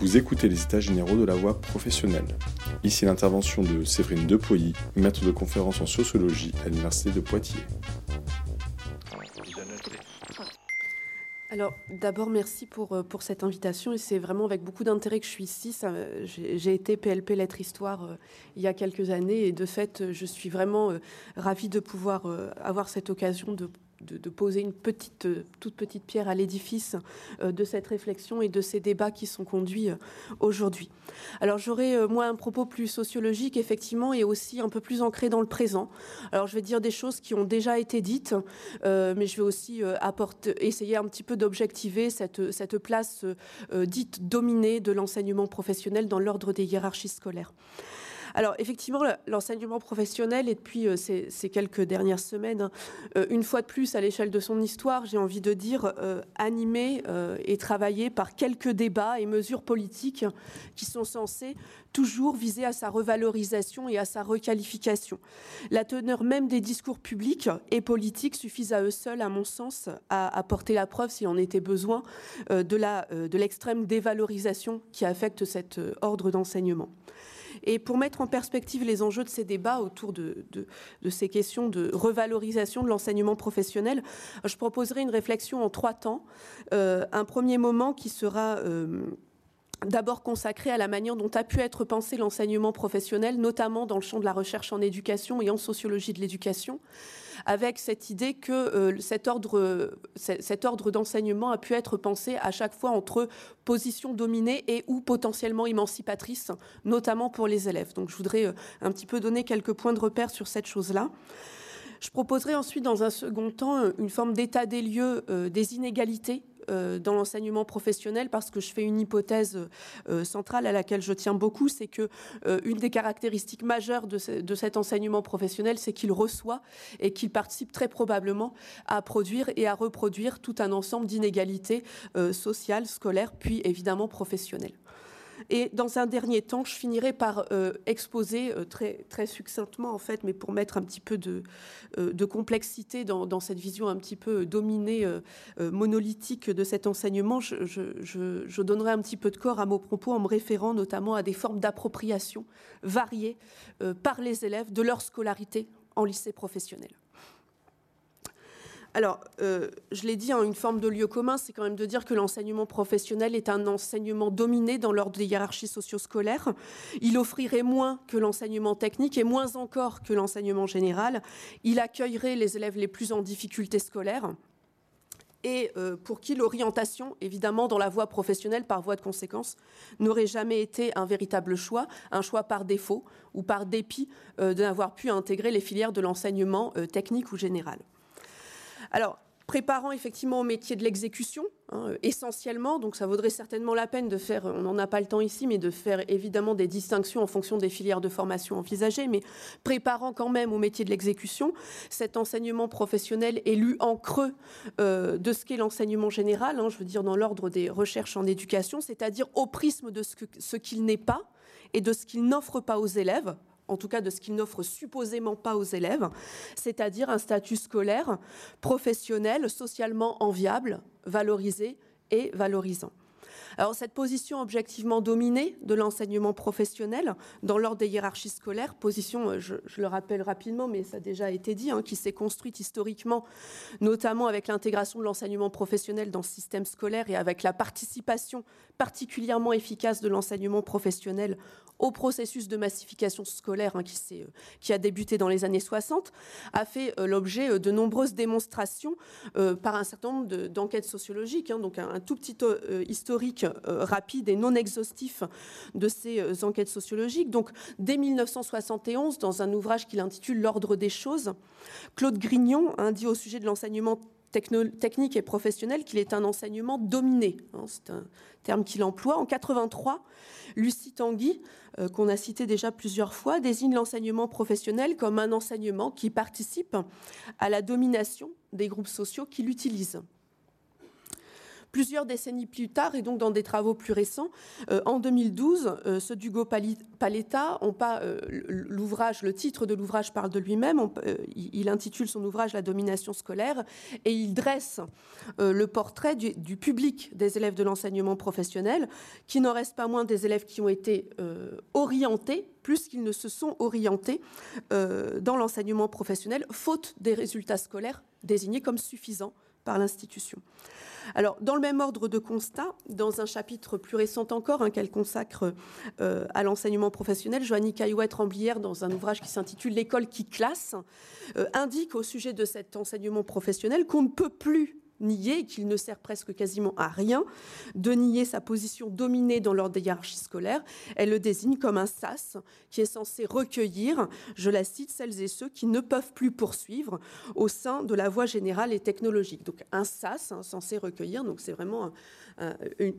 Vous écoutez les états généraux de la voie professionnelle. Ici l'intervention de Séverine Depoilly, maître de conférence en sociologie à l'Université de Poitiers. Alors d'abord merci pour, euh, pour cette invitation et c'est vraiment avec beaucoup d'intérêt que je suis ici. J'ai été PLP Lettres Histoire euh, il y a quelques années et de fait je suis vraiment euh, ravie de pouvoir avoir cette occasion de de, poser une petite, euh, toute petite pierre à l'édifice euh, de cette réflexion et de ces débats qui sont conduits euh, aujourd'hui. Alors j'aurai moi un propos plus sociologique effectivement et aussi un peu plus ancré dans le présent. Alors je vais dire des choses qui ont déjà été dites, mais je vais aussi apporter, essayer un petit peu d'objectiver cette, cette place dite dominée de l'enseignement professionnel dans l'ordre des hiérarchies scolaires. Alors effectivement, l'enseignement professionnel, et depuis euh, ces, quelques dernières semaines, hein, euh, une fois de plus à l'échelle de son histoire, j'ai envie de dire, euh, animé et travaillé par quelques débats et mesures politiques qui sont censés toujours viser à sa revalorisation et à sa requalification. La teneur même des discours publics et politiques suffisent à eux seuls, à mon sens, à apporter la preuve, s'il en était besoin, de l'extrême dévalorisation qui affecte cet ordre d'enseignement. Et pour mettre en perspective les enjeux de ces débats autour de, ces questions de revalorisation de l'enseignement professionnel, je proposerai une réflexion en trois temps. Euh, un premier moment qui sera... Euh, d'abord consacré à la manière dont a pu être pensé l'enseignement professionnel, notamment dans le champ de la recherche en éducation et en sociologie de l'éducation avec cette idée que euh, cet ordre, cet ordre d'enseignement a pu être pensé à chaque fois entre position dominée et ou potentiellement émancipatrice, notamment pour les élèves. Donc je voudrais euh, un petit peu donner quelques points de repère sur cette chose-là. Je proposerai ensuite, dans un second temps, une forme d'état des lieux euh, des inégalités euh, dans l'enseignement professionnel parce que je fais une hypothèse euh, centrale à laquelle je tiens beaucoup, c'est que euh, une des caractéristiques majeures de, cet enseignement professionnel, c'est qu'il reçoit et qu'il participe très probablement à produire et à reproduire tout un ensemble d'inégalités sociales, scolaires, puis évidemment professionnelles. Et dans un dernier temps, je finirai par euh, exposer euh, très, succinctement, en fait, mais pour mettre un petit peu de, euh, complexité dans, cette vision un petit peu dominée, monolithique de cet enseignement, je, donnerai un petit peu de corps à mon propos en me référant notamment à des formes d'appropriation variées par les élèves de leur scolarité en lycée professionnel. Alors, euh, je l'ai dit, hein, une forme de lieu commun, c'est quand même de dire que l'enseignement professionnel est un enseignement dominé dans l'ordre des hiérarchies socio-scolaires. Il offrirait moins que l'enseignement technique et moins encore que l'enseignement général. Il accueillerait les élèves les plus en difficulté scolaire et euh, pour qui l'orientation, évidemment, dans la voie professionnelle, par voie de conséquence, n'aurait jamais été un véritable choix, un choix par défaut ou par dépit euh, de n'avoir pu intégrer les filières de l'enseignement technique ou général. Alors, préparant effectivement au métier de l'exécution, hein, essentiellement, donc ça vaudrait certainement la peine de faire, on n'en a pas le temps ici, mais de faire évidemment des distinctions en fonction des filières de formation envisagées, mais préparant quand même au métier de l'exécution, cet enseignement professionnel est lu en creux euh, de ce qu'est l'enseignement général, hein, je veux dire dans l'ordre des recherches en éducation, c'est-à-dire au prisme de ce qu'il n'est pas et de ce qu'il n'offre pas aux élèves, en tout cas de ce qu'il n'offre supposément pas aux élèves, c'est-à-dire un statut scolaire, professionnel, socialement enviable, valorisé et valorisant. Alors cette position objectivement dominée de l'enseignement professionnel dans l'ordre des hiérarchies scolaires, position, euh, je, le rappelle rapidement, mais ça a déjà été dit, hein, qui s'est construite historiquement, notamment avec l'intégration de l'enseignement professionnel dans le système scolaire et avec la participation particulièrement efficace de l'enseignement professionnel au processus de massification scolaire hein, qui, euh, qui, a débuté dans les années 60, a fait euh, l'objet de nombreuses démonstrations par un certain nombre d'enquêtes sociologiques, hein, donc un, tout petit historique euh, rapide et non exhaustif de ces euh, enquêtes sociologiques. Donc, dès 1971, dans un ouvrage qu'il intitule L'ordre des choses, Claude Grignon hein, dit au sujet de l'enseignement technique et professionnel qu'il est un enseignement dominé. Hein, c'est un terme qu'il emploie. En 83, Lucie Tanguy, euh, qu'on a cité déjà plusieurs fois, désigne l'enseignement professionnel comme un enseignement qui participe à la domination des groupes sociaux qui l'utilisent. Plusieurs décennies plus tard, et donc dans des travaux plus récents, en 2012, ceux d'Hugo Paletta l'ouvrage, le titre de l'ouvrage parle de lui-même. il intitule son ouvrage La domination scolaire et il dresse le portrait du, public des élèves de l'enseignement professionnel, qui n'en reste pas moins des élèves qui ont été orientés plus qu'ils ne se sont orientés euh, dans l'enseignement professionnel, faute des résultats scolaires désignés comme suffisants l'institution. Alors, dans le même ordre de constat, dans un chapitre plus récent encore, hein, qu'elle consacre euh, à l'enseignement professionnel, Joanny Caillouette-Ramblière, dans un ouvrage qui s'intitule L'école qui classe, euh, indique au sujet de cet enseignement professionnel qu'on ne peut plus nier, qu'il ne sert presque quasiment à rien, de nier sa position dominée dans l'ordre des hiérarchies scolaires. Elle le désigne comme un sas qui est censé recueillir, je la cite, celles et ceux qui ne peuvent plus poursuivre au sein de la voie générale et technologique. Donc un sas hein, censé recueillir, donc c'est vraiment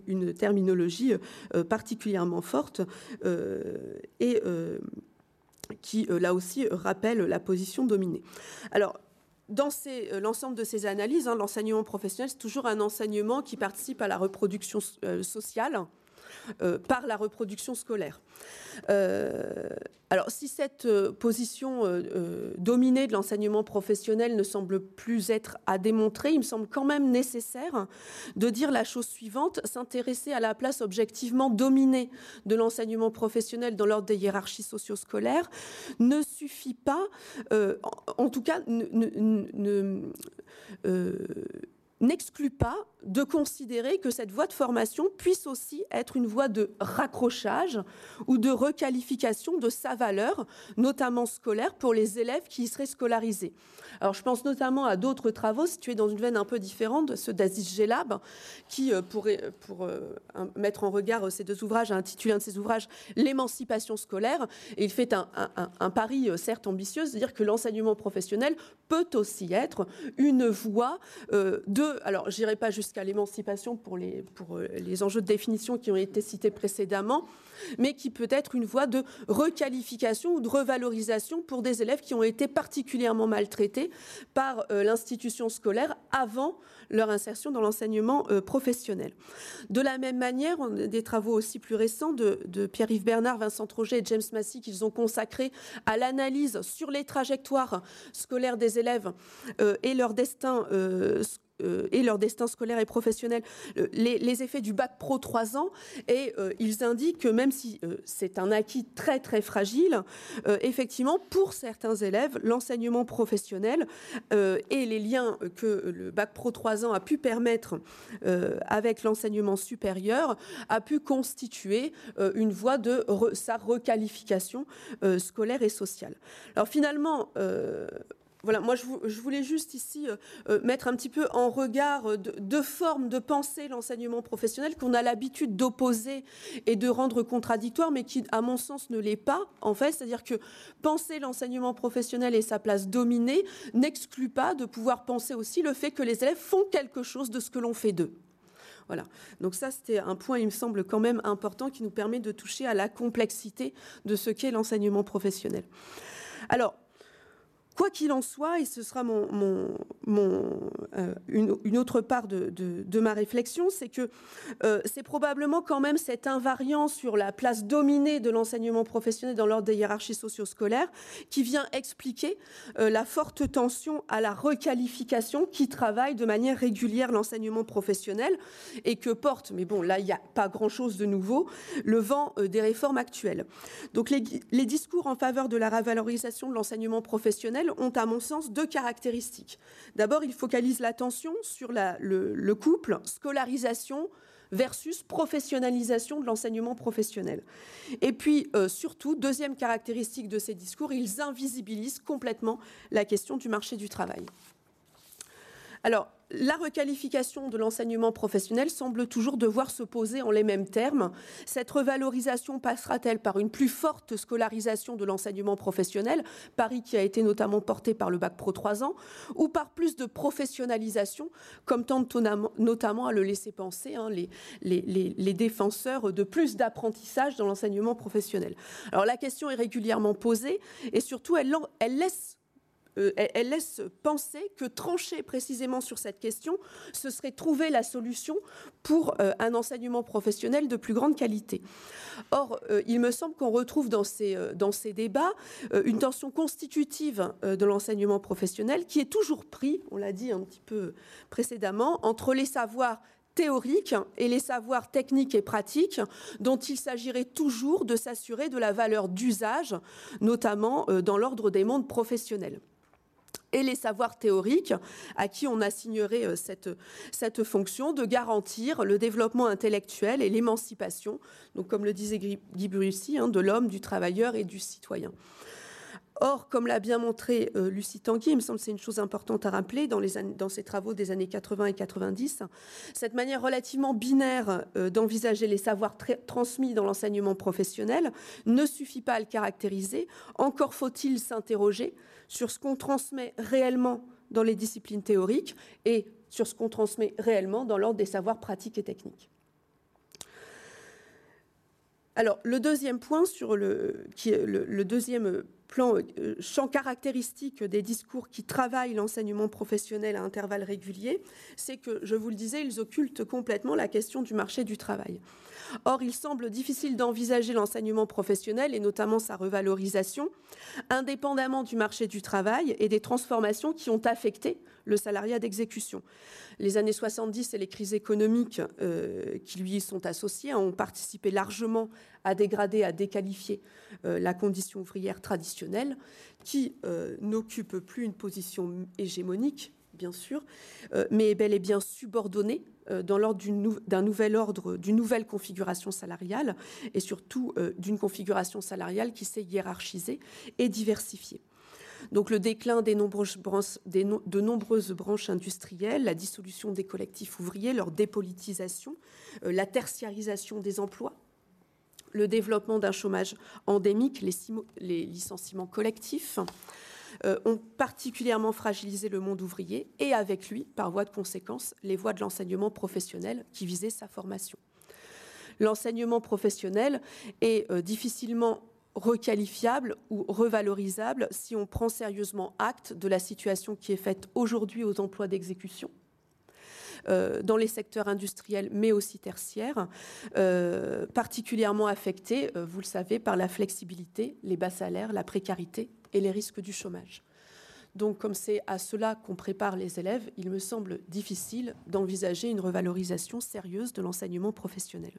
une, terminologie euh, particulièrement forte euh, et euh, qui, là aussi, rappelle la position dominée. Alors, dans euh, l'ensemble de ces analyses, hein, l'enseignement professionnel, c'est toujours un enseignement qui participe à la reproduction euh, sociale euh, par la reproduction scolaire. Euh, alors, si cette euh, position dominée de l'enseignement professionnel ne semble plus être à démontrer, il me semble quand même nécessaire de dire la chose suivante s'intéresser à la place objectivement dominée de l'enseignement professionnel dans l'ordre des hiérarchies socio-scolaires ne suffit pas, en, tout cas, ne, n'exclut pas de considérer que cette voie de formation puisse aussi être une voie de raccrochage ou de requalification de sa valeur, notamment scolaire, pour les élèves qui y seraient scolarisés. Alors je pense notamment à d'autres travaux situés dans une veine un peu différente, ceux d'Aziz Gelab, qui, euh, pourrait, pour euh, mettre en regard euh, ces deux ouvrages, a intitulé un de ses ouvrages L'émancipation scolaire. Il fait un, un pari certes ambitieux, c'est-à-dire que l'enseignement professionnel peut aussi être une voie de alors je n'irai pas jusqu'à l'émancipation pour les, pour euh, les enjeux de définition qui ont été cités précédemment, mais qui peut être une voie de requalification ou de revalorisation pour des élèves qui ont été particulièrement maltraités par euh, l'institution scolaire avant leur insertion dans l'enseignement euh, professionnel. De la même manière, on a des travaux aussi plus récents de, Pierre-Yves Bernard, Vincent Troget et James Massey qu'ils ont consacrés à l'analyse sur les trajectoires scolaires des élèves et leur destin euh, et leur destin scolaire et professionnel, euh, les, effets du bac pro 3 ans, et euh, ils indiquent que même si c'est un acquis très très fragile, effectivement, pour certains élèves, l'enseignement professionnel et les liens que le bac pro 3 ans a pu permettre avec l'enseignement supérieur a pu constituer une voie de sa requalification scolaire et sociale. Alors finalement, voilà, moi je, voulais juste ici euh, euh, mettre un petit peu en regard deux formes de penser l'enseignement professionnel qu'on a l'habitude d'opposer et de rendre contradictoire, mais qui, à mon sens, ne l'est pas en fait. C'est-à-dire que penser l'enseignement professionnel et sa place dominée n'exclut pas de pouvoir penser aussi le fait que les élèves font quelque chose de ce que l'on fait d'eux. Voilà. Donc ça, c'était un point, il me semble, quand même important qui nous permet de toucher à la complexité de ce qu'est l'enseignement professionnel. Alors, Quoi qu'il en soit, et ce sera mon, euh, une, autre part de, ma réflexion, c'est que euh, c'est probablement quand même cet invariant sur la place dominée de l'enseignement professionnel dans l'ordre des hiérarchies socio-scolaires qui vient expliquer euh, la forte tension à la requalification qui travaille de manière régulière l'enseignement professionnel et que porte, mais bon là il n'y a pas grand-chose de nouveau, le vent des réformes actuelles. Donc les, les discours en faveur de la revalorisation de l'enseignement professionnel ont, à mon sens, deux caractéristiques. D'abord, ils focalisent l'attention sur le, couple scolarisation versus professionnalisation de l'enseignement professionnel. Et puis, euh, surtout, deuxième caractéristique de ces discours, ils invisibilisent complètement la question du marché du travail. Alors, la requalification de l'enseignement professionnel semble toujours devoir se poser en les mêmes termes. Cette revalorisation passera-t-elle par une plus forte scolarisation de l'enseignement professionnel, Paris qui a été notamment porté par le bac pro 3 ans, ou par plus de professionnalisation, comme tente notamment à le laisser penser hein, les, défenseurs de plus d'apprentissage dans l'enseignement professionnel? Alors la question est régulièrement posée et surtout elle laisse euh, elle, laisse penser que trancher précisément sur cette question, ce serait trouver la solution pour euh, un enseignement professionnel de plus grande qualité. Or, euh, il me semble qu'on retrouve dans ces, dans ces débats une tension constitutive de l'enseignement professionnel qui est toujours pris, on l'a dit un petit peu précédemment, entre les savoirs théoriques et les savoirs techniques et pratiques dont il s'agirait toujours de s'assurer de la valeur d'usage, notamment dans l'ordre des mondes professionnels et les savoirs théoriques, à qui on assignerait euh, cette, fonction de garantir le développement intellectuel et l'émancipation, comme le disait Guy Brucy, hein, de l'homme, du travailleur et du citoyen. Or, comme l'a bien montré euh, Lucie Tanguy, il me semble que c'est une chose importante à rappeler dans, ses travaux des années 80 et 90, cette manière relativement binaire euh, d'envisager les savoirs transmis dans l'enseignement professionnel ne suffit pas à le caractériser. Encore faut-il s'interroger sur ce qu'on transmet réellement dans les disciplines théoriques et sur ce qu'on transmet réellement dans l'ordre des savoirs pratiques et techniques. Alors, le deuxième point sur le, qui est le deuxième plan euh, champ caractéristique des discours qui travaillent l'enseignement professionnel à intervalles réguliers, c'est que, je vous le disais, ils occultent complètement la question du marché du travail. Or, il semble difficile d'envisager l'enseignement professionnel et notamment sa revalorisation, indépendamment du marché du travail et des transformations qui ont affecté le salariat d'exécution. Les années 70 et les crises économiques euh, qui lui sont associées ont participé largement à dégrader, à déqualifier euh, la condition ouvrière traditionnelle, qui euh, n'occupe plus une position hégémonique, bien sûr, mais est bel et bien subordonnée dans l'ordre d'un nouvel ordre, d'une nouvelle configuration salariale, et surtout d'une configuration salariale qui s'est hiérarchisée et diversifiée. Donc le déclin des nombreuses branches, de nombreuses branches industrielles, la dissolution des collectifs ouvriers, leur dépolitisation, euh, la tertiarisation des emplois, le développement d'un chômage endémique, les, licenciements collectifs, euh, ont particulièrement fragilisé le monde ouvrier et avec lui, par voie de conséquence, les voies de l'enseignement professionnel qui visaient sa formation. L'enseignement professionnel est euh, difficilement requalifiable ou revalorisable si on prend sérieusement acte de la situation qui est faite aujourd'hui aux emplois d'exécution. Euh, dans les secteurs industriels, mais aussi tertiaires, particulièrement affectés, vous le savez, par la flexibilité, les bas salaires, la précarité et les risques du chômage. Donc, comme c'est à cela qu'on prépare les élèves, il me semble difficile d'envisager une revalorisation sérieuse de l'enseignement professionnel.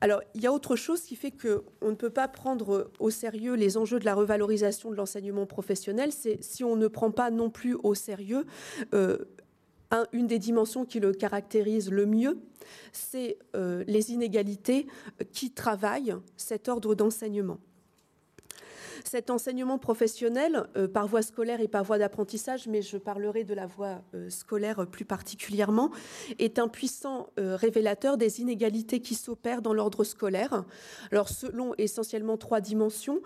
Alors, il y a autre chose qui fait qu'on ne peut pas prendre au sérieux les enjeux de la revalorisation de l'enseignement professionnel, c'est si on ne prend pas non plus au sérieux euh, une des dimensions qui le caractérise le mieux, c'est euh, les inégalités qui travaillent cet ordre d'enseignement. Cet enseignement professionnel, euh, par voie scolaire et par voie d'apprentissage, mais je parlerai de la voie euh, scolaire plus particulièrement, est un puissant euh, révélateur des inégalités qui s'opèrent dans l'ordre scolaire. Alors, selon essentiellement trois dimensions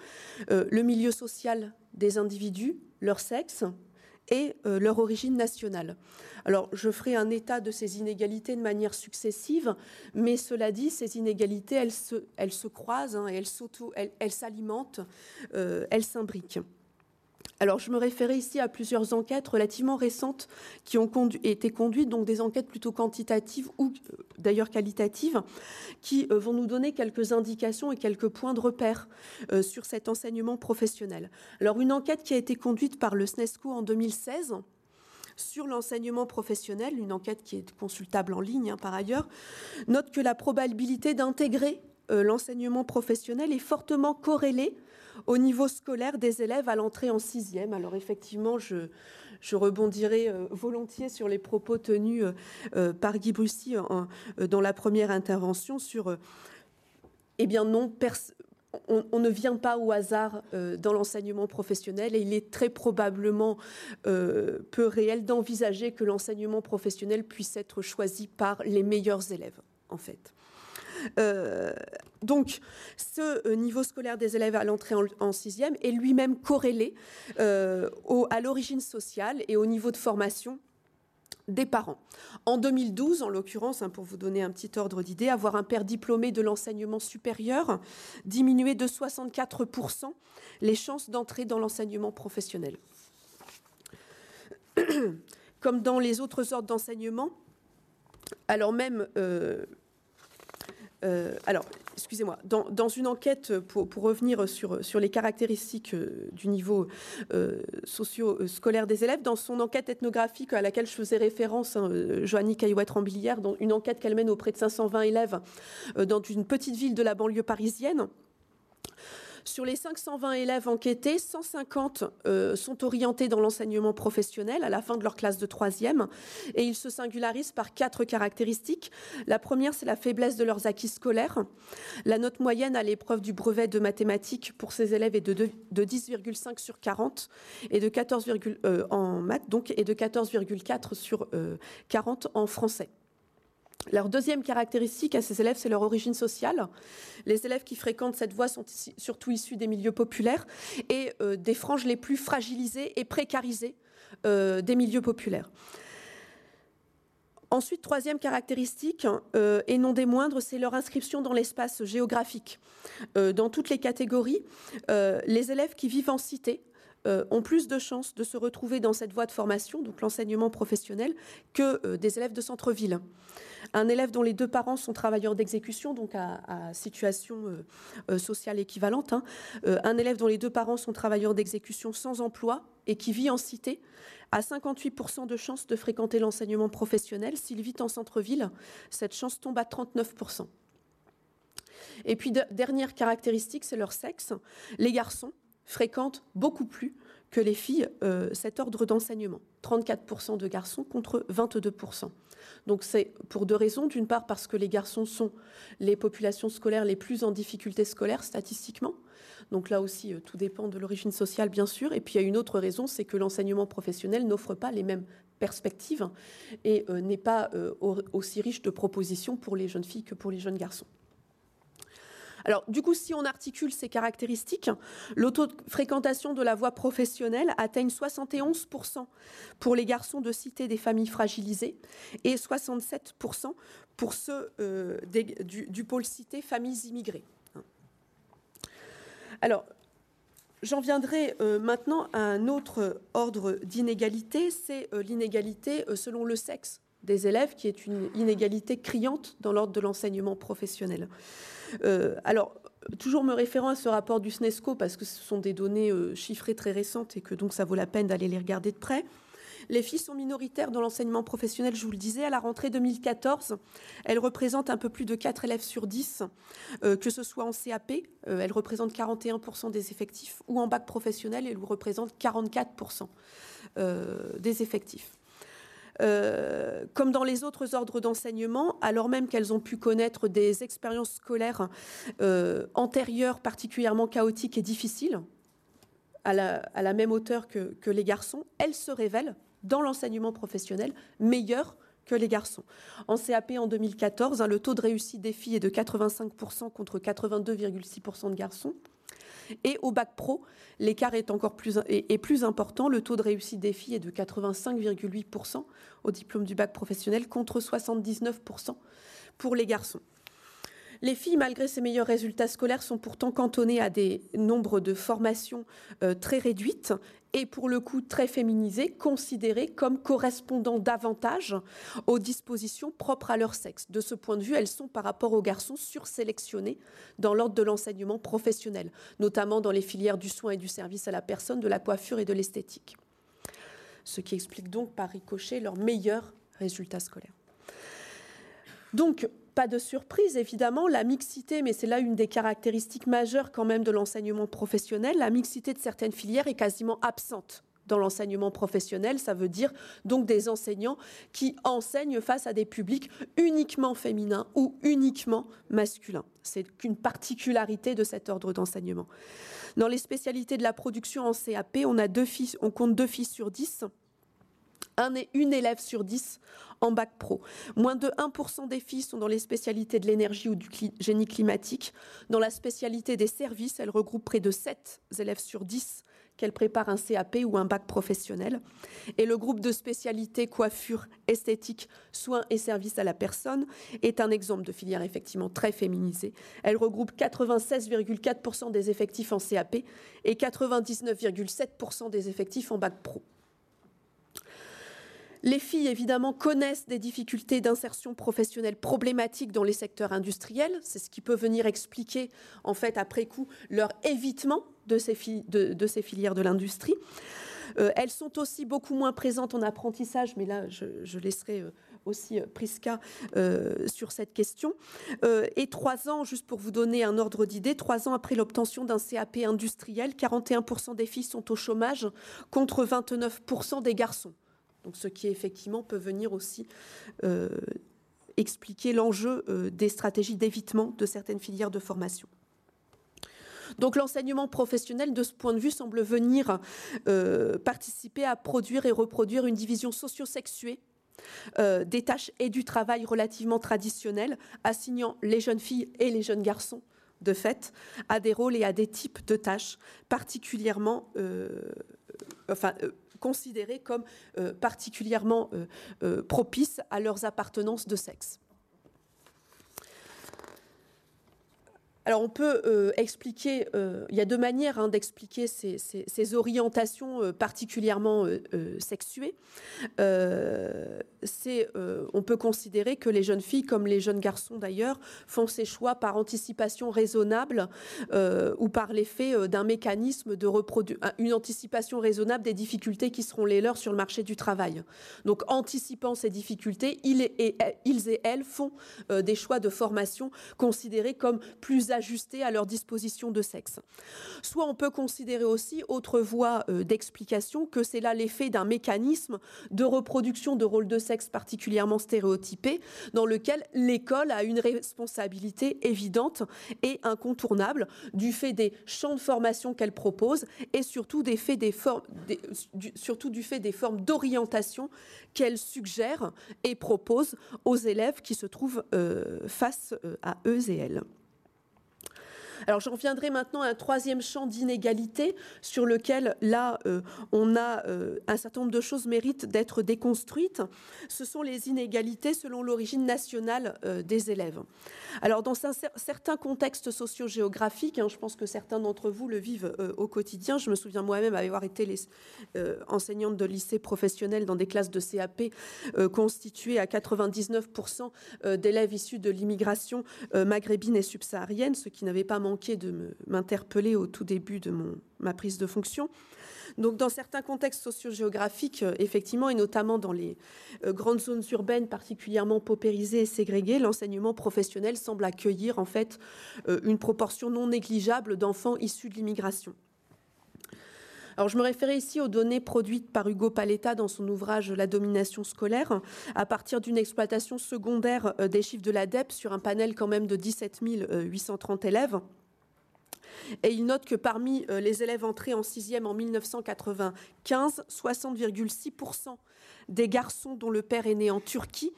le milieu social des individus, leur sexe, et euh, leur origine nationale. Alors, je ferai un état de ces inégalités de manière successive, mais cela dit, ces inégalités, elles se, croisent, hein, elles s'alimentent, euh, elles s'imbriquent. Alors, je me référais ici à plusieurs enquêtes relativement récentes qui ont été conduites, donc des enquêtes plutôt quantitatives ou euh, d'ailleurs qualitatives, qui euh, vont nous donner quelques indications et quelques points de repère euh, sur cet enseignement professionnel. Alors, une enquête qui a été conduite par le SNESCO en 2016 sur l'enseignement professionnel, une enquête qui est consultable en ligne hein, par ailleurs, note que la probabilité d'intégrer l'enseignement professionnel est fortement corrélée au niveau scolaire des élèves à l'entrée en sixième. Alors effectivement, je, rebondirai euh, volontiers sur les propos tenus euh, euh, par Guy Brucy dans la première intervention sur, eh bien non, on, ne vient pas au hasard dans l'enseignement professionnel et il est très probablement peu réel d'envisager que l'enseignement professionnel puisse être choisi par les meilleurs élèves, en fait. Euh, donc, ce euh, niveau scolaire des élèves à l'entrée en, sixième est lui-même corrélé euh, à l'origine sociale et au niveau de formation des parents. En 2012, en l'occurrence, hein, pour vous donner un petit ordre d'idée, avoir un père diplômé de l'enseignement supérieur diminuait de 64% les chances d'entrer dans l'enseignement professionnel. Comme dans les autres ordres d'enseignement, alors même euh, alors, excusez-moi, dans, une enquête, pour, revenir sur, les caractéristiques euh, du niveau euh, socio-scolaire des élèves, dans son enquête ethnographique à laquelle je faisais référence, hein, Joanny Caillouette-Rambilière, dans une enquête qu'elle mène auprès de 520 élèves dans une petite ville de la banlieue parisienne, sur les 520 élèves enquêtés, 150 euh, sont orientés dans l'enseignement professionnel à la fin de leur classe de troisième et ils se singularisent par quatre caractéristiques. La première, c'est la faiblesse de leurs acquis scolaires. La note moyenne à l'épreuve du brevet de mathématiques pour ces élèves est de, 10,5 sur 40 et de 14, euh, en maths donc et de 14,4 sur 40 euh, en français. Leur deuxième caractéristique à ces élèves, c'est leur origine sociale. Les élèves qui fréquentent cette voie sont surtout issus des milieux populaires et euh, des franges les plus fragilisées et précarisées euh, des milieux populaires. Ensuite, troisième caractéristique, euh, et non des moindres, c'est leur inscription dans l'espace géographique. dans toutes les catégories, les élèves qui vivent en cité ont plus de chances de se retrouver dans cette voie de formation, donc l'enseignement professionnel, que des élèves de centre-ville. Un élève dont les deux parents sont travailleurs d'exécution, donc à, situation euh, euh, sociale équivalente, hein. euh, un élève dont les deux parents sont travailleurs d'exécution sans emploi et qui vit en cité, a 58% de chances de fréquenter l'enseignement professionnel. S'il vit en centre-ville, cette chance tombe à 39%. Et puis, dernière caractéristique, c'est leur sexe. Les garçons fréquentent beaucoup plus que les filles cet ordre d'enseignement. 34% de garçons contre 22%. Donc c'est pour deux raisons. D'une part parce que les garçons sont les populations scolaires les plus en difficulté scolaire statistiquement. Donc là aussi, euh, tout dépend de l'origine sociale, bien sûr. Et puis il y a une autre raison, c'est que l'enseignement professionnel n'offre pas les mêmes perspectives et euh, n'est pas euh, aussi riche de propositions pour les jeunes filles que pour les jeunes garçons. Alors, du coup, si on articule ces caractéristiques, l'autofréquentation de la voie professionnelle atteigne 71% pour les garçons de cité des familles fragilisées et 67% pour ceux euh, du, pôle cité familles immigrées. Alors, J'en viendrai euh, maintenant à un autre ordre d'inégalité, c'est euh, l'inégalité selon le sexe des élèves, qui est une inégalité criante dans l'ordre de l'enseignement professionnel. Euh, alors, toujours me référant à ce rapport du SNESCO, parce que ce sont des données euh, chiffrées très récentes et que donc ça vaut la peine d'aller les regarder de près. Les filles sont minoritaires dans l'enseignement professionnel, je vous le disais. À la rentrée 2014, elles représentent un peu plus de 4 élèves sur 10, euh, que ce soit en CAP, elles représentent 41% des effectifs, ou en bac professionnel, elles représentent 44% des effectifs. Euh, comme dans les autres ordres d'enseignement, alors même qu'elles ont pu connaître des expériences scolaires euh, antérieures particulièrement chaotiques et difficiles, à la, même hauteur que, les garçons, elles se révèlent dans l'enseignement professionnel meilleures que les garçons. En CAP en 2014, hein, le taux de réussite des filles est de 85% contre 82,6% de garçons. Et au bac pro, l'écart est encore plus, important. Le taux de réussite des filles est de 85,8% au diplôme du bac professionnel contre 79% pour les garçons. Les filles, malgré ces meilleurs résultats scolaires, sont pourtant cantonnées à des nombres de formations euh, très réduites et pour le coup très féminisées, considérées comme correspondant davantage aux dispositions propres à leur sexe. De ce point de vue, elles sont par rapport aux garçons sursélectionnées dans l'ordre de l'enseignement professionnel, notamment dans les filières du soin et du service à la personne, de la coiffure et de l'esthétique. Ce qui explique donc par ricochet leurs meilleurs résultats scolaires. Donc, pas de surprise, évidemment, la mixité, mais c'est là une des caractéristiques majeures quand même de l'enseignement professionnel, la mixité de certaines filières est quasiment absente dans l'enseignement professionnel. Ça veut dire donc des enseignants qui enseignent face à des publics uniquement féminins ou uniquement masculins. C'est qu'une particularité de cet ordre d'enseignement. Dans les spécialités de la production en CAP, on, a deux filles, on compte deux filles sur dix un une élève sur dix en bac pro. Moins de 1% des filles sont dans les spécialités de l'énergie ou du génie climatique. Dans la spécialité des services, elle regroupe près de 7 élèves sur 10 qu'elles préparent un CAP ou un bac professionnel. Et le groupe de spécialité coiffure, esthétique, soins et services à la personne est un exemple de filière effectivement très féminisée. Elle regroupe 96,4% des effectifs en CAP et 99,7% des effectifs en bac pro. Les filles, évidemment, connaissent des difficultés d'insertion professionnelle problématiques dans les secteurs industriels. C'est ce qui peut venir expliquer, en fait, après coup, leur évitement de ces, filières de l'industrie. Euh, elles sont aussi beaucoup moins présentes en apprentissage, mais là, je, laisserai euh, aussi euh, Prisca sur cette question. et trois ans, juste pour vous donner un ordre d'idée, trois ans après l'obtention d'un CAP industriel, 41% des filles sont au chômage contre 29% des garçons. Donc, ce qui effectivement peut venir aussi euh, expliquer l'enjeu euh, des stratégies d'évitement de certaines filières de formation. Donc l'enseignement professionnel, de ce point de vue, semble venir euh, participer à produire et reproduire une division socio-sexuée des tâches et du travail relativement traditionnelles, assignant les jeunes filles et les jeunes garçons, de fait, à des rôles et à des types de tâches particulièrement, considérés comme euh, particulièrement euh, euh, propices à leurs appartenances de sexe. Alors on peut euh, expliquer, euh, il y a deux manières hein, d'expliquer ces, orientations euh, particulièrement sexuées. on peut considérer que les jeunes filles, comme les jeunes garçons d'ailleurs, font ces choix par anticipation raisonnable ou par l'effet d'un mécanisme de reproduction, une anticipation raisonnable des difficultés qui seront les leurs sur le marché du travail. Donc anticipant ces difficultés, ils et, ils et elles font des choix de formation considérés comme plus à leur disposition de sexe. Soit on peut considérer aussi, autre voie euh, d'explication, que c'est là l'effet d'un mécanisme de reproduction de rôles de sexe particulièrement stéréotypés, dans lequel l'école a une responsabilité évidente et incontournable du fait des champs de formation qu'elle propose et surtout du fait des formes d'orientation qu'elle suggère et propose aux élèves qui se trouvent euh, face euh, à eux et elles. Alors j'en reviendrai maintenant à un troisième champ d'inégalité sur lequel là euh, on a euh, un certain nombre de choses méritent d'être déconstruites. Ce sont les inégalités selon l'origine nationale euh, des élèves. Alors dans certains contextes socio-géographiques, hein, je pense que certains d'entre vous le vivent au quotidien. Je me souviens moi-même avoir été enseignante de lycée professionnel dans des classes de CAP constituées à 99% d'élèves issus de l'immigration maghrébine et subsaharienne, ce qui n'avait pas manqué de m'interpeller au tout début de ma prise de fonction. Donc, dans certains contextes socio-géographiques, euh, effectivement, et notamment dans les euh, grandes zones urbaines particulièrement paupérisées et ségrégées, l'enseignement professionnel semble accueillir en fait euh, une proportion non négligeable d'enfants issus de l'immigration. Alors, je me référais ici aux données produites par Hugo Paletta dans son ouvrage La domination scolaire, à partir d'une exploitation secondaire des chiffres de l'ADEP sur un panel quand même de 17 830 élèves. Et il note que parmi euh, les élèves entrés en sixième en 1995, 60,6% des garçons dont le père est né en Turquie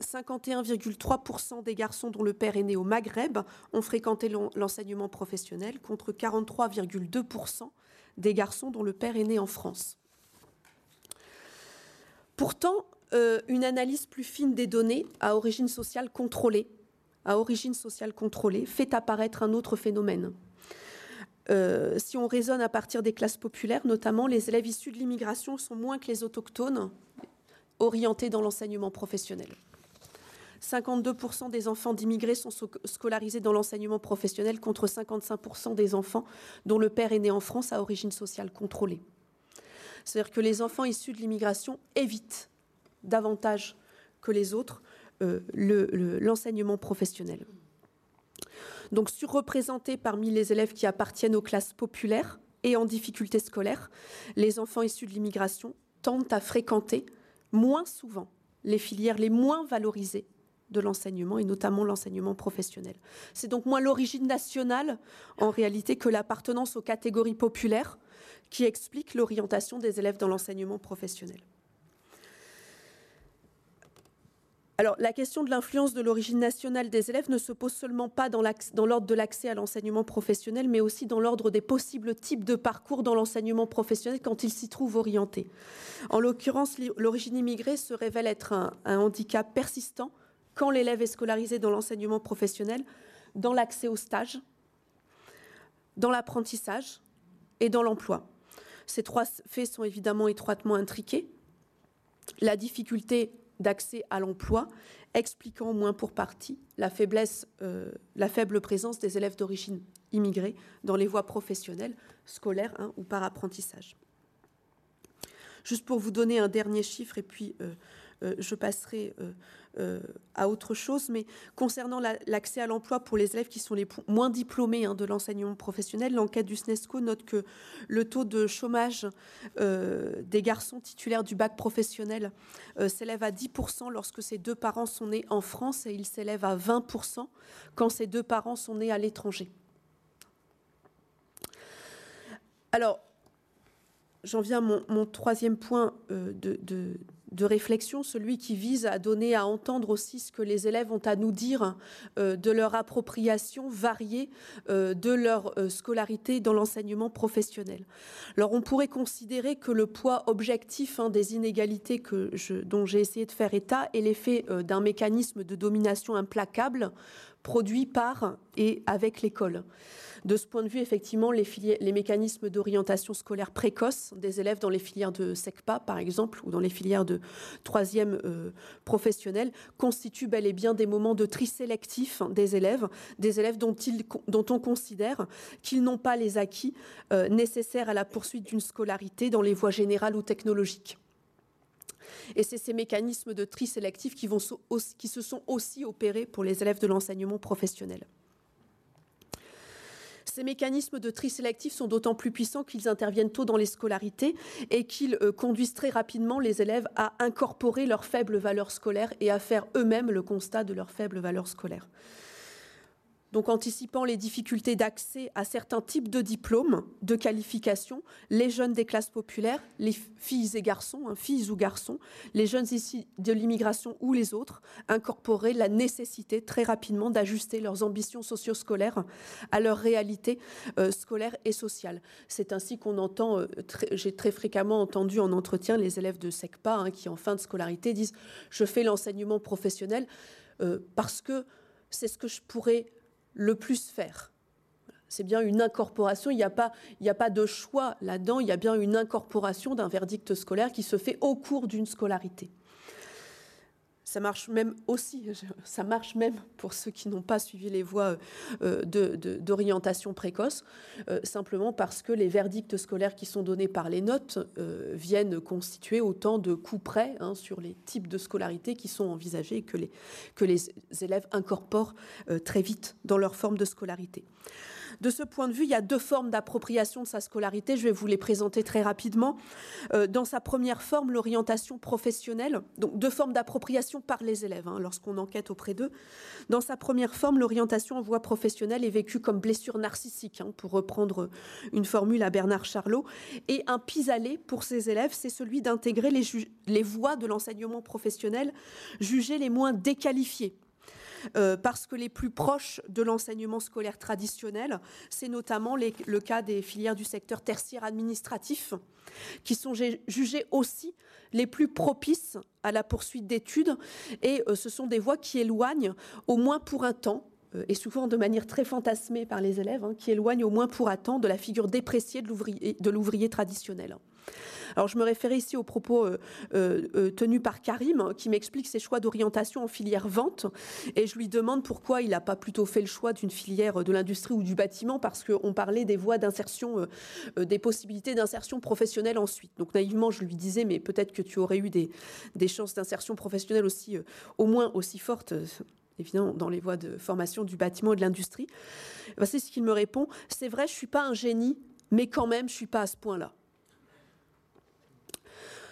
51,3% des garçons dont le père est né au Maghreb ont fréquenté l'enseignement professionnel contre 43,2% des garçons dont le père est né en France. Pourtant, euh, une analyse plus fine des données à origine sociale contrôlée, à origine sociale contrôlée fait apparaître un autre phénomène. Euh, si on raisonne à partir des classes populaires, notamment, les élèves issus de l'immigration sont moins que les autochtones orientés dans l'enseignement professionnel. 52% des enfants d'immigrés sont scolarisés dans l'enseignement professionnel contre 55% des enfants dont le père est né en France à origine sociale contrôlée. C'est-à-dire que les enfants issus de l'immigration évitent davantage que les autres euh, l'enseignement professionnel donc surreprésentés parmi les élèves qui appartiennent aux classes populaires et en difficulté scolaire, les enfants issus de l'immigration tendent à fréquenter moins souvent les filières les moins valorisées de l'enseignement et notamment l'enseignement professionnel. C'est donc moins l'origine nationale en réalité que l'appartenance aux catégories populaires qui explique l'orientation des élèves dans l'enseignement professionnel. Alors, la question de l'influence de l'origine nationale des élèves ne se pose seulement pas dans l'ordre de l'accès à l'enseignement professionnel, mais aussi dans l'ordre des possibles types de parcours dans l'enseignement professionnel quand il s'y trouve orienté. En l'occurrence, l'origine immigrée se révèle être un, un handicap persistant quand l'élève est scolarisé dans l'enseignement professionnel, dans l'accès au stage, dans l'apprentissage et dans l'emploi. Ces trois faits sont évidemment étroitement intriqués. La difficulté d'accès à l'emploi, expliquant au moins pour partie la, faiblesse, euh, la faible présence des élèves d'origine immigrée dans les voies professionnelles, scolaires hein, ou par apprentissage. Juste pour vous donner un dernier chiffre, et puis euh, je passerai euh, à autre chose. Mais concernant l'accès à l'emploi pour les élèves qui sont les moins diplômés hein, de l'enseignement professionnel, l'enquête du SNESCO note que le taux de chômage euh, des garçons titulaires du bac professionnel euh, s'élève à 10% lorsque ces deux parents sont nés en France et il s'élève à 20% quand ces deux parents sont nés à l'étranger. Alors, j'en viens à mon, troisième point de réflexion, celui qui vise à donner à entendre aussi ce que les élèves ont à nous dire euh, de leur appropriation variée euh, de leur euh, scolarité dans l'enseignement professionnel. Alors on pourrait considérer que le poids objectif hein, des inégalités dont j'ai essayé de faire état est l'effet d'un mécanisme de domination implacable produit par et avec l'école. De ce point de vue, effectivement, les, mécanismes d'orientation scolaire précoce des élèves dans les filières de SECPA, par exemple, ou dans les filières de troisième euh, professionnel, constituent bel et bien des moments de tri sélectif des élèves, des élèves dont, dont on considère qu'ils n'ont pas les acquis euh, nécessaires à la poursuite d'une scolarité dans les voies générales ou technologiques. Et c'est ces mécanismes de tri sélectif qui, se sont aussi opérés pour les élèves de l'enseignement professionnel. Ces mécanismes de tri sélectif sont d'autant plus puissants qu'ils interviennent tôt dans les scolarités et qu'ils euh, conduisent très rapidement les élèves à incorporer leurs faibles valeurs scolaires et à faire eux-mêmes le constat de leurs faibles valeurs scolaires donc anticipant les difficultés d'accès à certains types de diplômes, de qualifications, les jeunes des classes populaires, les filles et garçons, hein, filles ou garçons, les jeunes ici de l'immigration ou les autres, incorporer la nécessité très rapidement d'ajuster leurs ambitions socio-scolaires à leur réalité euh, scolaire et sociale. C'est ainsi qu'on entend, euh, j'ai très fréquemment entendu en entretien les élèves de SECPA hein, qui en fin de scolarité disent je fais l'enseignement professionnel euh, parce que c'est ce que je pourrais le plus faire. C'est bien une incorporation, il n'y a, pas, a pas de choix là-dedans, il y a bien une incorporation d'un verdict scolaire qui se fait au cours d'une scolarité. Ça marche même aussi, ça marche même pour ceux qui n'ont pas suivi les voies euh, d'orientation précoce, euh, simplement parce que les verdicts scolaires qui sont donnés par les notes euh, viennent constituer autant de coups près hein, sur les types de scolarité qui sont envisagés et que les, que les élèves incorporent très vite dans leur forme de scolarité. De ce point de vue, il y a deux formes d'appropriation de sa scolarité. Je vais vous les présenter très rapidement. Euh, dans sa première forme, l'orientation professionnelle, donc deux formes d'appropriation par les élèves hein, lorsqu'on enquête auprès d'eux. Dans sa première forme, l'orientation en voie professionnelle est vécue comme blessure narcissique, hein, pour reprendre une formule à Bernard Charlot. Et un pis-aller pour ces élèves, c'est celui d'intégrer les, les voies de l'enseignement professionnel jugées les moins déqualifiées euh, parce que les plus proches de l'enseignement scolaire traditionnel, c'est notamment le cas des filières du secteur tertiaire administratif, qui sont jugées aussi les plus propices à la poursuite d'études, et euh, ce sont des voies qui éloignent, au moins pour un temps, et souvent de manière très fantasmée par les élèves, hein, qui éloignent au moins pour temps de la figure dépréciée de l'ouvrier traditionnel. Alors je me référais ici aux propos euh, euh, euh, tenus par Karim, qui m'explique ses choix d'orientation en filière vente, et je lui demande pourquoi il n'a pas plutôt fait le choix d'une filière de l'industrie ou du bâtiment, parce qu'on parlait des voies d'insertion, des possibilités d'insertion professionnelle ensuite. Donc naïvement, je lui disais, mais peut-être que tu aurais eu des, des chances d'insertion professionnelle aussi, au moins aussi fortes évidemment dans les voies de formation du bâtiment et de l'industrie. Ben, c'est ce qu'il me répond. C'est vrai, je suis pas un génie, mais quand même, je suis pas à ce point-là.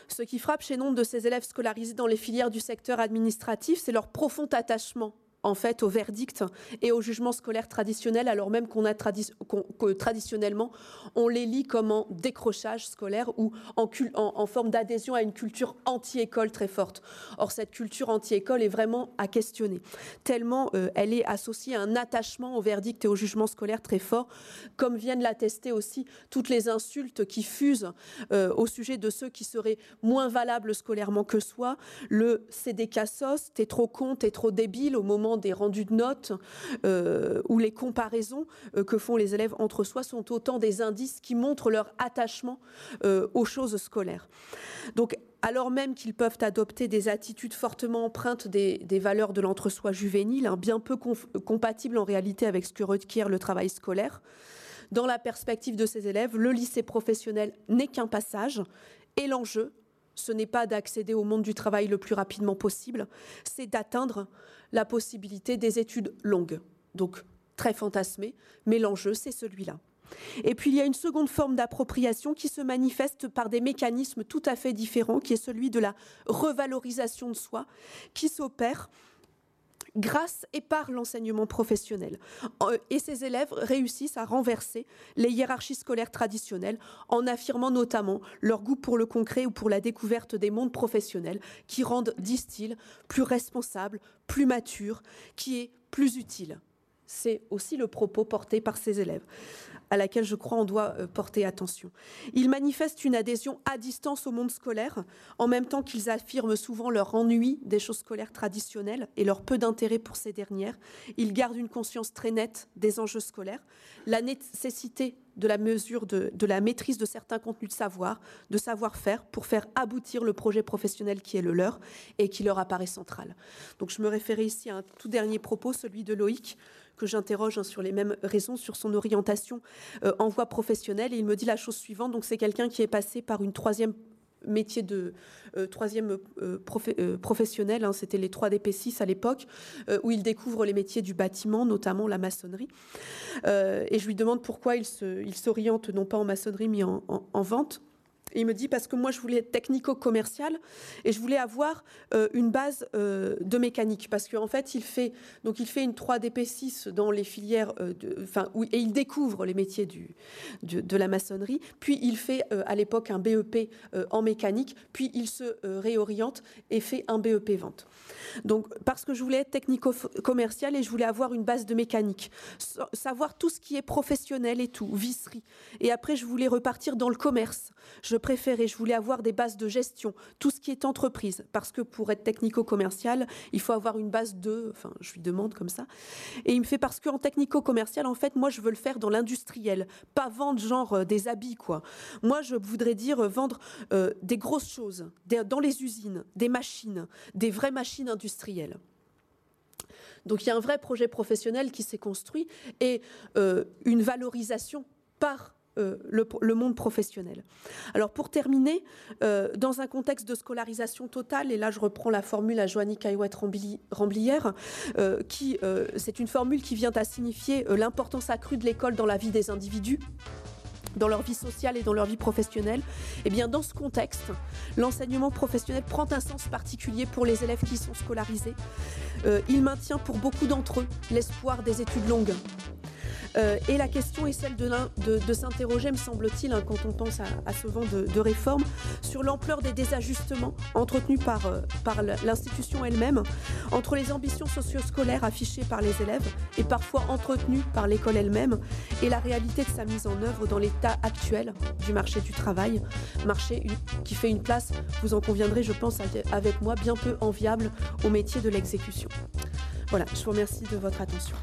Ce qui frappe chez nombre de ces élèves scolarisés dans les filières du secteur administratif, c'est leur profond attachement en fait au verdict et au jugement scolaire traditionnel, alors même qu'on a que traditionnellement on les lit comme en décrochage scolaire ou en, en forme d'adhésion à une culture anti-école très forte. Or cette culture anti-école est vraiment à questionner, tellement euh, elle est associée à un attachement au verdict et au jugement scolaire très fort, comme viennent l'attester aussi toutes les insultes qui fusent euh, au sujet de ceux qui seraient moins valables scolairement que soi. Le c'est des cassos, t'es trop con, t'es trop débile au moment des rendus de notes euh, ou les comparaisons que font les élèves entre soi sont autant des indices qui montrent leur attachement aux choses scolaires. Donc alors même qu'ils peuvent adopter des attitudes fortement empreintes des, valeurs de l'entre-soi juvénile, hein, bien peu compatibles en réalité avec ce que requiert le travail scolaire. Dans la perspective de ces élèves, le lycée professionnel n'est qu'un passage et l'enjeu, ce n'est pas d'accéder au monde du travail le plus rapidement possible, c'est d'atteindre la possibilité des études longues. Donc très fantasmé, mais l'enjeu, c'est celui-là. Et puis il y a une seconde forme d'appropriation qui se manifeste par des mécanismes tout à fait différents, qui est celui de la revalorisation de soi, qui s'opère grâce et par l'enseignement professionnel. Euh, et ces élèves réussissent à renverser les hiérarchies scolaires traditionnelles en affirmant notamment leur goût pour le concret ou pour la découverte des mondes professionnels qui rendent, disent-ils, plus responsables, plus matures, qui est plus utile. C'est aussi le propos porté par ces élèves à laquelle je crois on doit euh, porter attention. Ils manifestent une adhésion à distance au monde scolaire, en même temps qu'ils affirment souvent leur ennui des choses scolaires traditionnelles et leur peu d'intérêt pour ces dernières. Ils gardent une conscience très nette des enjeux scolaires, la nécessité de la mesure de, la maîtrise de certains contenus de savoir, de savoir-faire, pour faire aboutir le projet professionnel qui est le leur et qui leur apparaît central. Donc je me référais ici à un tout dernier propos, celui de Loïc, que j'interroge hein, sur les mêmes raisons, sur son orientation euh, en voie professionnelle. Et il me dit la chose suivante. Donc, c'est quelqu'un qui est passé par une troisième métier de euh, troisième euh, professionnel, hein, c'était les 3DP6 à l'époque, où il découvre les métiers du bâtiment, notamment la maçonnerie. et je lui demande pourquoi il s'oriente non pas en maçonnerie, mais en vente. Il me dit parce que moi je voulais être technico-commercial et je voulais avoir euh, une base euh, de mécanique parce qu'en fait il fait donc il fait une 3DP6 dans les filières euh, enfin et il découvre les métiers du, de la maçonnerie puis il fait à l'époque un BEP en mécanique puis il se réoriente et fait un BEP vente. Donc parce que je voulais être technico-commercial et je voulais avoir une base de mécanique, savoir tout ce qui est professionnel et tout, visserie. Et après je voulais repartir dans le commerce. Je préférais, je voulais avoir des bases de gestion, tout ce qui est entreprise, parce que pour être technico-commercial, il faut avoir une base de, enfin, je lui demande comme ça. Et il me fait parce qu'en technico-commercial, en fait, moi, je veux le faire dans l'industriel, pas vendre genre euh, des habits, quoi. Moi, je voudrais dire euh, vendre euh, des grosses choses, dans les usines, des machines, des vraies machines industrielles. Donc il y a un vrai projet professionnel qui s'est construit et une valorisation par euh, le, monde professionnel. Alors pour terminer, euh, dans un contexte de scolarisation totale, et là je reprends la formule à Joanny Caillouette-Ramblière, euh, qui c'est une formule qui vient à signifier l'importance accrue de l'école dans la vie des individus dans leur vie sociale et dans leur vie professionnelle, eh bien dans ce contexte, l'enseignement professionnel prend un sens particulier pour les élèves qui sont scolarisés. il maintient pour beaucoup d'entre eux l'espoir des études longues, euh, et la question est celle de, s'interroger, me semble-t-il, hein, quand on pense à, ce vent de, réforme, sur l'ampleur des désajustements entretenus par, euh, par l'institution elle-même, entre les ambitions socio-scolaires affichées par les élèves et parfois entretenues par l'école elle-même, et la réalité de sa mise en œuvre dans l'état actuel du marché du travail, marché qui fait une place, vous en conviendrez, je pense, avec moi, bien peu enviable au métier de l'exécution. Voilà, je vous remercie de votre attention.